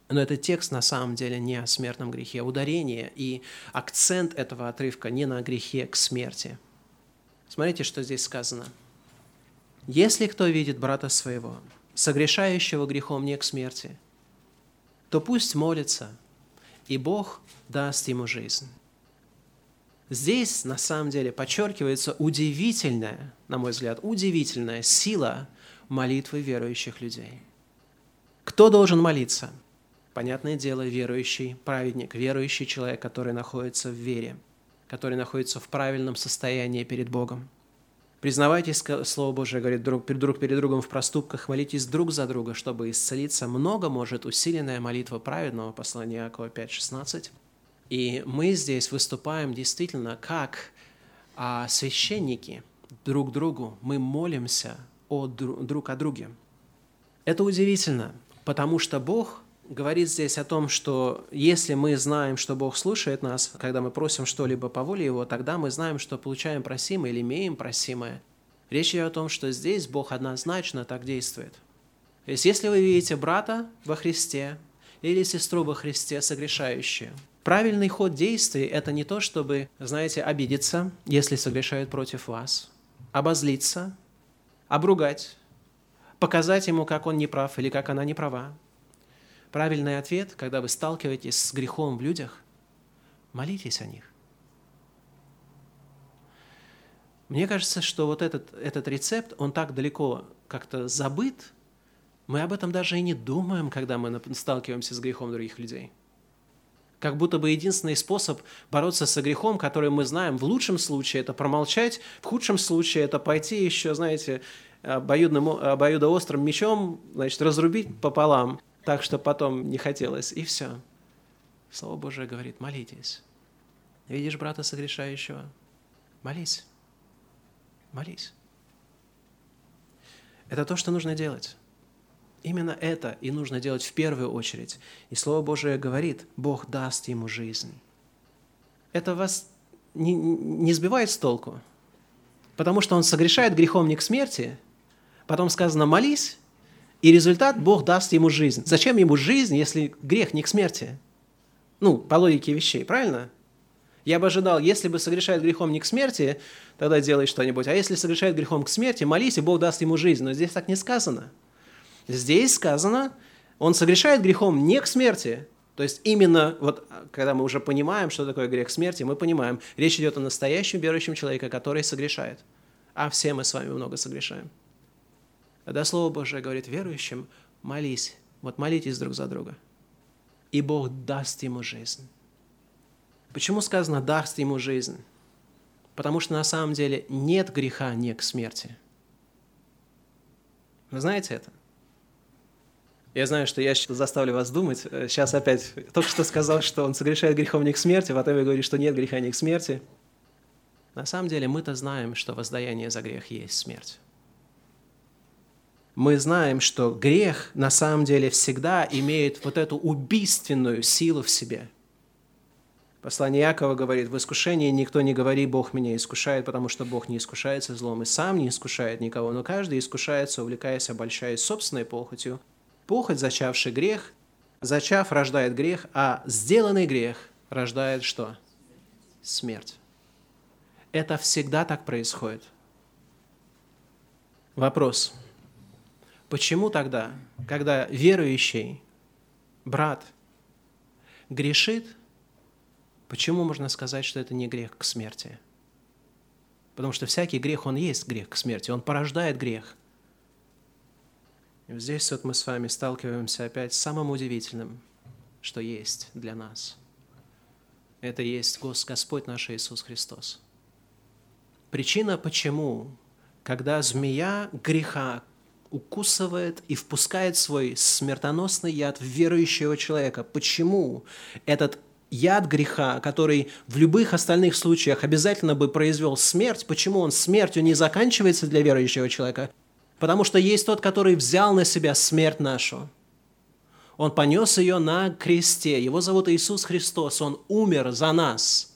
но этот текст на самом деле не о смертном грехе. Ударение и акцент этого отрывка не на грехе к смерти. Смотрите, что здесь сказано. «Если кто видит брата своего, согрешающего грехом не к смерти, то пусть молится, и Бог даст ему жизнь». Здесь, на самом деле, подчеркивается удивительная, на мой взгляд, удивительная сила молитвы верующих людей. Кто должен молиться? Понятное дело, верующий праведник, верующий человек, который находится в вере, который находится в правильном состоянии перед Богом. Признавайтесь, Слово Божие говорит друг, друг перед другом в проступках, молитесь друг за друга, чтобы исцелиться. Много может усиленная молитва праведного, послания Иакова 5.16. И мы здесь выступаем действительно как а, священники друг другу. Мы молимся о, друг о друге. Это удивительно, потому что Бог говорит здесь о том, что если мы знаем, что Бог слушает нас, когда мы просим что-либо по воле Его, тогда мы знаем, что получаем просимое или имеем просимое. Речь идет о том, что здесь Бог однозначно так действует. То есть, если вы видите брата во Христе или сестру во Христе согрешающую, правильный ход действий – это не то, чтобы, знаете, обидеться, если согрешают против вас, обозлиться, обругать, показать ему, как он неправ или как она неправа, Правильный ответ, когда вы сталкиваетесь с грехом в людях, молитесь о них. Мне кажется, что вот этот, этот рецепт, он так далеко как-то забыт, мы об этом даже и не думаем, когда мы сталкиваемся с грехом других людей. Как будто бы единственный способ бороться со грехом, который мы знаем, в лучшем случае это промолчать, в худшем случае это пойти еще, знаете, обоюдным, обоюдоострым мечом, значит, разрубить пополам – так, что потом не хотелось, и все. Слово Божие говорит, молитесь. Видишь брата согрешающего? Молись. Молись. Это то, что нужно делать. Именно это и нужно делать в первую очередь. И Слово Божие говорит, Бог даст ему жизнь. Это вас не, не сбивает с толку, потому что он согрешает грехом не к смерти, потом сказано «молись», и результат Бог даст ему жизнь. Зачем ему жизнь, если грех не к смерти? Ну, по логике вещей, правильно? Я бы ожидал, если бы согрешает грехом не к смерти, тогда делай что-нибудь. А если согрешает грехом к смерти, молись, и Бог даст ему жизнь. Но здесь так не сказано. Здесь сказано, он согрешает грехом не к смерти. То есть именно вот, когда мы уже понимаем, что такое грех смерти, мы понимаем, речь идет о настоящем верующем человеке, который согрешает. А все мы с вами много согрешаем. Тогда Слово Божие говорит верующим, молись, вот молитесь друг за друга, и Бог даст ему жизнь. Почему сказано «даст ему жизнь»? Потому что на самом деле нет греха не к смерти. Вы знаете это? Я знаю, что я заставлю вас думать. Сейчас опять только что сказал, что он согрешает грехом не к смерти, потом я говорю, что нет греха не к смерти. На самом деле мы-то знаем, что воздаяние за грех есть смерть. Мы знаем, что грех на самом деле всегда имеет вот эту убийственную силу в себе – Послание Якова говорит, в искушении никто не говори, Бог меня искушает, потому что Бог не искушается злом и сам не искушает никого, но каждый искушается, увлекаясь, обольщаясь собственной похотью. Похоть, зачавший грех, зачав рождает грех, а сделанный грех рождает что? Смерть. Это всегда так происходит. Вопрос. Почему тогда, когда верующий брат грешит – Почему можно сказать, что это не грех к смерти? Потому что всякий грех, он есть грех к смерти, он порождает грех. Здесь вот мы с вами сталкиваемся опять с самым удивительным, что есть для нас. Это есть Господь наш Иисус Христос. Причина, почему, когда змея греха укусывает и впускает свой смертоносный яд в верующего человека, почему этот яд греха, который в любых остальных случаях обязательно бы произвел смерть, почему он смертью не заканчивается для верующего человека? Потому что есть тот, который взял на себя смерть нашу. Он понес ее на кресте. Его зовут Иисус Христос. Он умер за нас.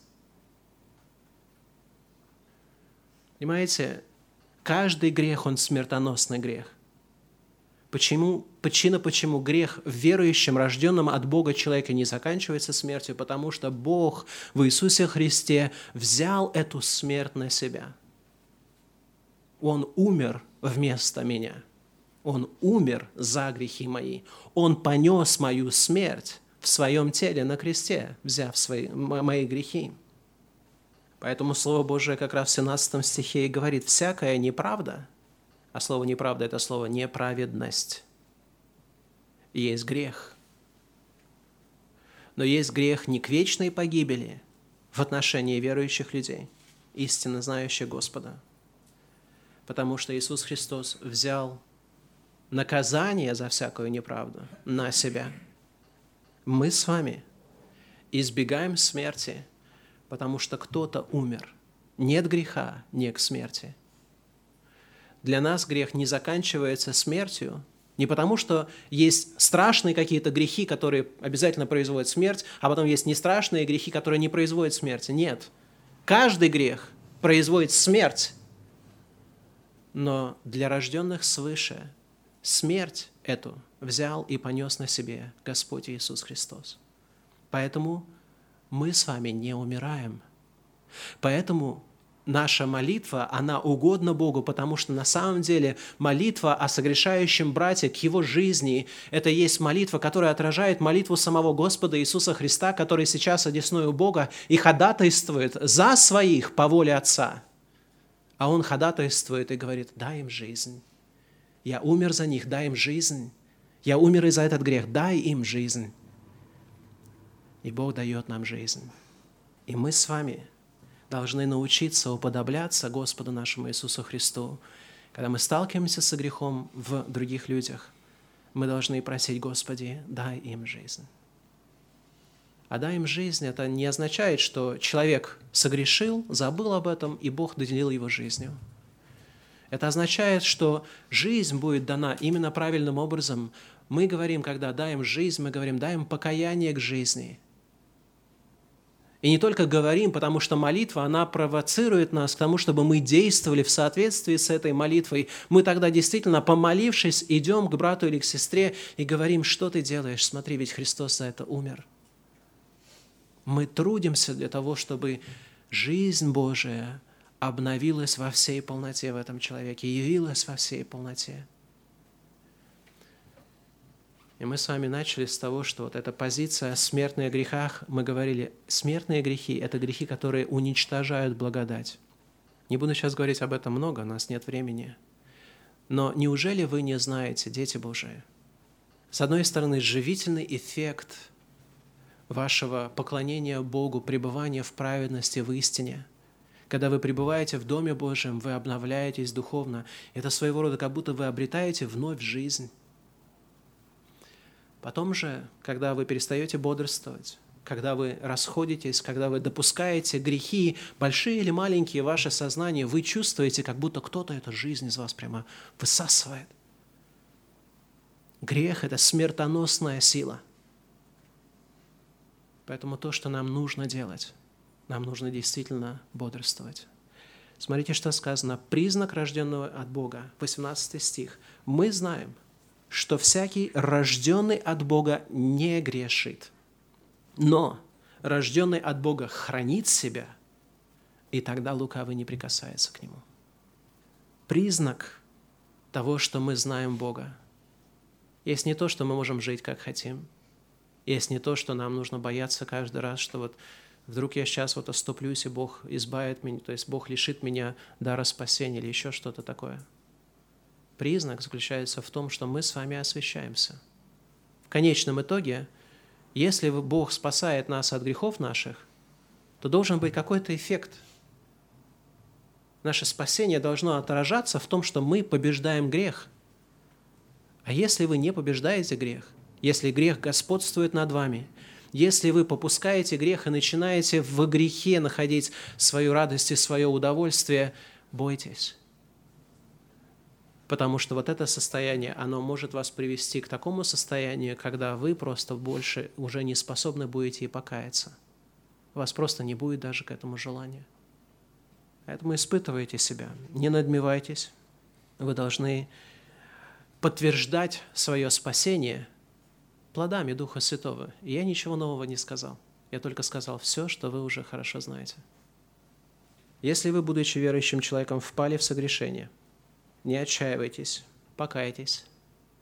Понимаете, каждый грех, он смертоносный грех. Почему, причина, почему грех в верующем, рожденном от Бога человека не заканчивается смертью, потому что Бог в Иисусе Христе взял эту смерть на себя. Он умер вместо меня. Он умер за грехи мои. Он понес мою смерть в своем теле на кресте, взяв свои, мои грехи. Поэтому Слово Божие как раз в 17 стихе и говорит, «Всякая неправда а слово «неправда» – это слово «неправедность». Есть грех. Но есть грех не к вечной погибели в отношении верующих людей, истинно знающих Господа. Потому что Иисус Христос взял наказание за всякую неправду на себя. Мы с вами избегаем смерти, потому что кто-то умер. Нет греха, не к смерти – для нас грех не заканчивается смертью, не потому, что есть страшные какие-то грехи, которые обязательно производят смерть, а потом есть не страшные грехи, которые не производят смерти. Нет. Каждый грех производит смерть. Но для рожденных свыше смерть эту взял и понес на себе Господь Иисус Христос. Поэтому мы с вами не умираем. Поэтому наша молитва, она угодна Богу, потому что на самом деле молитва о согрешающем брате к его жизни – это есть молитва, которая отражает молитву самого Господа Иисуса Христа, который сейчас одесную Бога и ходатайствует за своих по воле Отца. А Он ходатайствует и говорит, дай им жизнь. Я умер за них, дай им жизнь. Я умер и за этот грех, дай им жизнь. И Бог дает нам жизнь. И мы с вами – должны научиться уподобляться Господу нашему Иисусу Христу. Когда мы сталкиваемся со грехом в других людях, мы должны просить, Господи, дай им жизнь. А дай им жизнь, это не означает, что человек согрешил, забыл об этом, и Бог доделил его жизнью. Это означает, что жизнь будет дана именно правильным образом. Мы говорим, когда даем жизнь, мы говорим, даем покаяние к жизни – и не только говорим, потому что молитва, она провоцирует нас к тому, чтобы мы действовали в соответствии с этой молитвой. Мы тогда действительно, помолившись, идем к брату или к сестре и говорим, что ты делаешь? Смотри, ведь Христос за это умер. Мы трудимся для того, чтобы жизнь Божия обновилась во всей полноте в этом человеке, явилась во всей полноте. И мы с вами начали с того, что вот эта позиция «смертные грехах», мы говорили, смертные грехи – это грехи, которые уничтожают благодать. Не буду сейчас говорить об этом много, у нас нет времени. Но неужели вы не знаете, дети Божии? С одной стороны, живительный эффект вашего поклонения Богу, пребывания в праведности, в истине. Когда вы пребываете в Доме Божьем, вы обновляетесь духовно. Это своего рода как будто вы обретаете вновь жизнь. Потом же, когда вы перестаете бодрствовать, когда вы расходитесь, когда вы допускаете грехи, большие или маленькие, ваше сознание, вы чувствуете, как будто кто-то эту жизнь из вас прямо высасывает. Грех – это смертоносная сила. Поэтому то, что нам нужно делать, нам нужно действительно бодрствовать. Смотрите, что сказано. Признак рожденного от Бога, 18 стих. Мы знаем, что всякий рожденный от Бога не грешит. Но рожденный от Бога хранит себя, и тогда лукавый не прикасается к нему. Признак того, что мы знаем Бога, есть не то, что мы можем жить, как хотим. Есть не то, что нам нужно бояться каждый раз, что вот вдруг я сейчас вот оступлюсь, и Бог избавит меня, то есть Бог лишит меня дара спасения или еще что-то такое. Признак заключается в том, что мы с вами освящаемся. В конечном итоге, если Бог спасает нас от грехов наших, то должен быть какой-то эффект. Наше спасение должно отражаться в том, что мы побеждаем грех – а если вы не побеждаете грех, если грех господствует над вами, если вы попускаете грех и начинаете в грехе находить свою радость и свое удовольствие, бойтесь. Потому что вот это состояние, оно может вас привести к такому состоянию, когда вы просто больше уже не способны будете и покаяться. У вас просто не будет даже к этому желания. Поэтому испытывайте себя, не надмевайтесь. Вы должны подтверждать свое спасение плодами Духа Святого. И я ничего нового не сказал. Я только сказал все, что вы уже хорошо знаете. Если вы, будучи верующим человеком, впали в согрешение, не отчаивайтесь, покайтесь,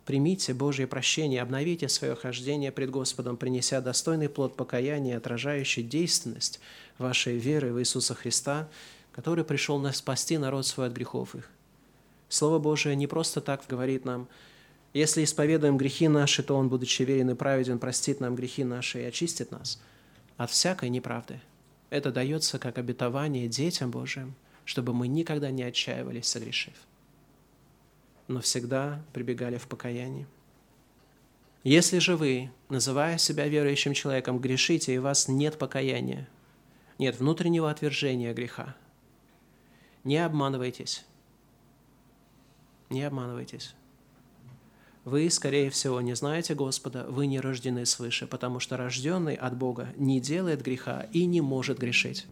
примите Божье прощение, обновите свое хождение пред Господом, принеся достойный плод покаяния, отражающий действенность вашей веры в Иисуса Христа, который пришел нас спасти народ свой от грехов их. Слово Божие не просто так говорит нам, если исповедуем грехи наши, то Он, будучи верен и праведен, простит нам грехи наши и очистит нас от всякой неправды. Это дается как обетование детям Божьим, чтобы мы никогда не отчаивались, согрешив, но всегда прибегали в покаяние. Если же вы, называя себя верующим человеком, грешите, и у вас нет покаяния, нет внутреннего отвержения греха, не обманывайтесь, не обманывайтесь. Вы, скорее всего, не знаете Господа, вы не рождены свыше, потому что рожденный от Бога не делает греха и не может грешить.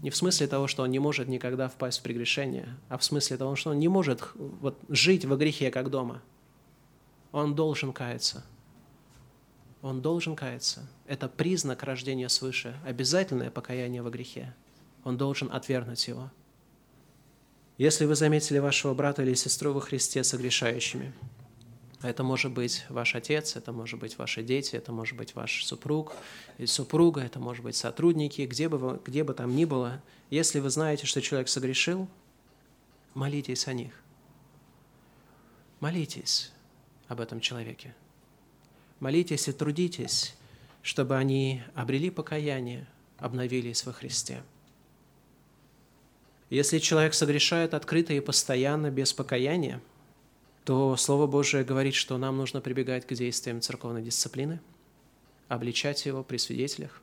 Не в смысле того, что он не может никогда впасть в прегрешение, а в смысле того, что он не может вот, жить во грехе, как дома. Он должен каяться. Он должен каяться. Это признак рождения свыше, обязательное покаяние во грехе. Он должен отвергнуть его. Если вы заметили вашего брата или сестру во Христе согрешающими, это может быть ваш отец, это может быть ваши дети, это может быть ваш супруг или супруга, это может быть сотрудники, где бы, вы, где бы там ни было. Если вы знаете, что человек согрешил, молитесь о них. Молитесь об этом человеке. Молитесь и трудитесь, чтобы они обрели покаяние, обновились во Христе. Если человек согрешает открыто и постоянно, без покаяния, то Слово Божие говорит, что нам нужно прибегать к действиям церковной дисциплины, обличать его при свидетелях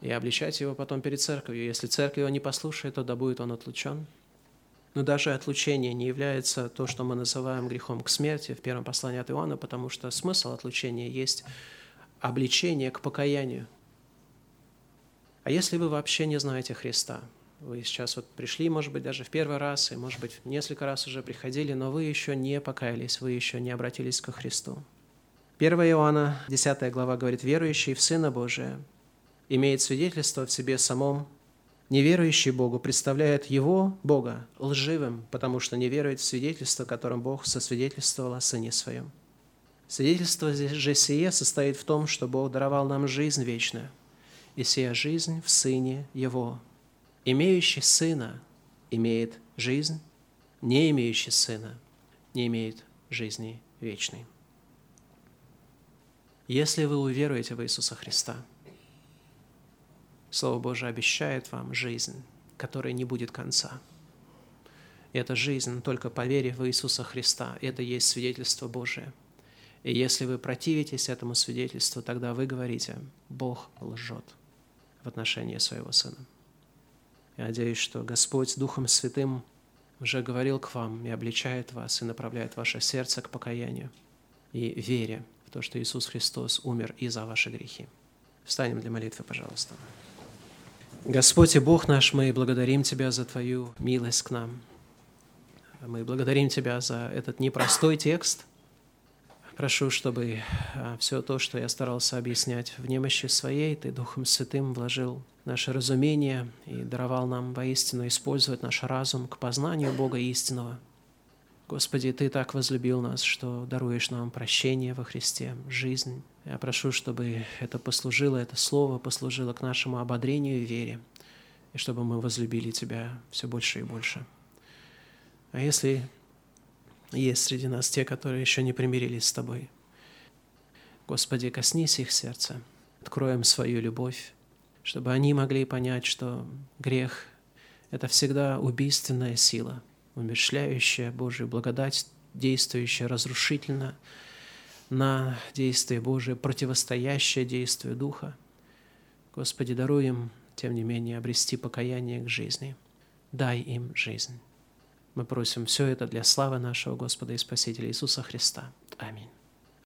и обличать его потом перед церковью. Если церковь его не послушает, то да будет он отлучен. Но даже отлучение не является то, что мы называем грехом к смерти в первом послании от Иоанна, потому что смысл отлучения есть обличение к покаянию. А если вы вообще не знаете Христа – вы сейчас вот пришли, может быть, даже в первый раз, и, может быть, несколько раз уже приходили, но вы еще не покаялись, вы еще не обратились ко Христу. 1 Иоанна, 10 глава говорит, «Верующий в Сына Божия имеет свидетельство в себе самом, неверующий Богу представляет Его, Бога, лживым, потому что не верует в свидетельство, которым Бог сосвидетельствовал о Сыне Своем. Свидетельство же сие состоит в том, что Бог даровал нам жизнь вечную, и сия жизнь в Сыне Его, Имеющий сына имеет жизнь, не имеющий сына не имеет жизни вечной. Если вы уверуете в Иисуса Христа, Слово Божие обещает вам жизнь, которой не будет конца. И эта жизнь только по вере в Иисуса Христа. Это есть свидетельство Божие. И если вы противитесь этому свидетельству, тогда вы говорите, Бог лжет в отношении своего Сына. Я надеюсь, что Господь Духом Святым уже говорил к вам и обличает вас, и направляет ваше сердце к покаянию и вере в то, что Иисус Христос умер и за ваши грехи. Встанем для молитвы, пожалуйста. Господь и Бог наш, мы благодарим Тебя за Твою милость к нам. Мы благодарим Тебя за этот непростой текст. Прошу, чтобы а, все то, что я старался объяснять в немощи своей, Ты Духом Святым вложил наше разумение и даровал нам воистину использовать наш разум к познанию Бога истинного. Господи, Ты так возлюбил нас, что даруешь нам прощение во Христе, жизнь. Я прошу, чтобы это послужило, это слово послужило к нашему ободрению и вере, и чтобы мы возлюбили Тебя все больше и больше. А если есть среди нас те, которые еще не примирились с Тобой, Господи, коснись их сердца, откроем свою любовь, чтобы они могли понять, что грех – это всегда убийственная сила, умершляющая Божию благодать, действующая разрушительно на действие Божие, противостоящее действию Духа. Господи, даруй им, тем не менее, обрести покаяние к жизни. Дай им жизнь. Мы просим все это для славы нашего Господа и Спасителя Иисуса Христа. Аминь.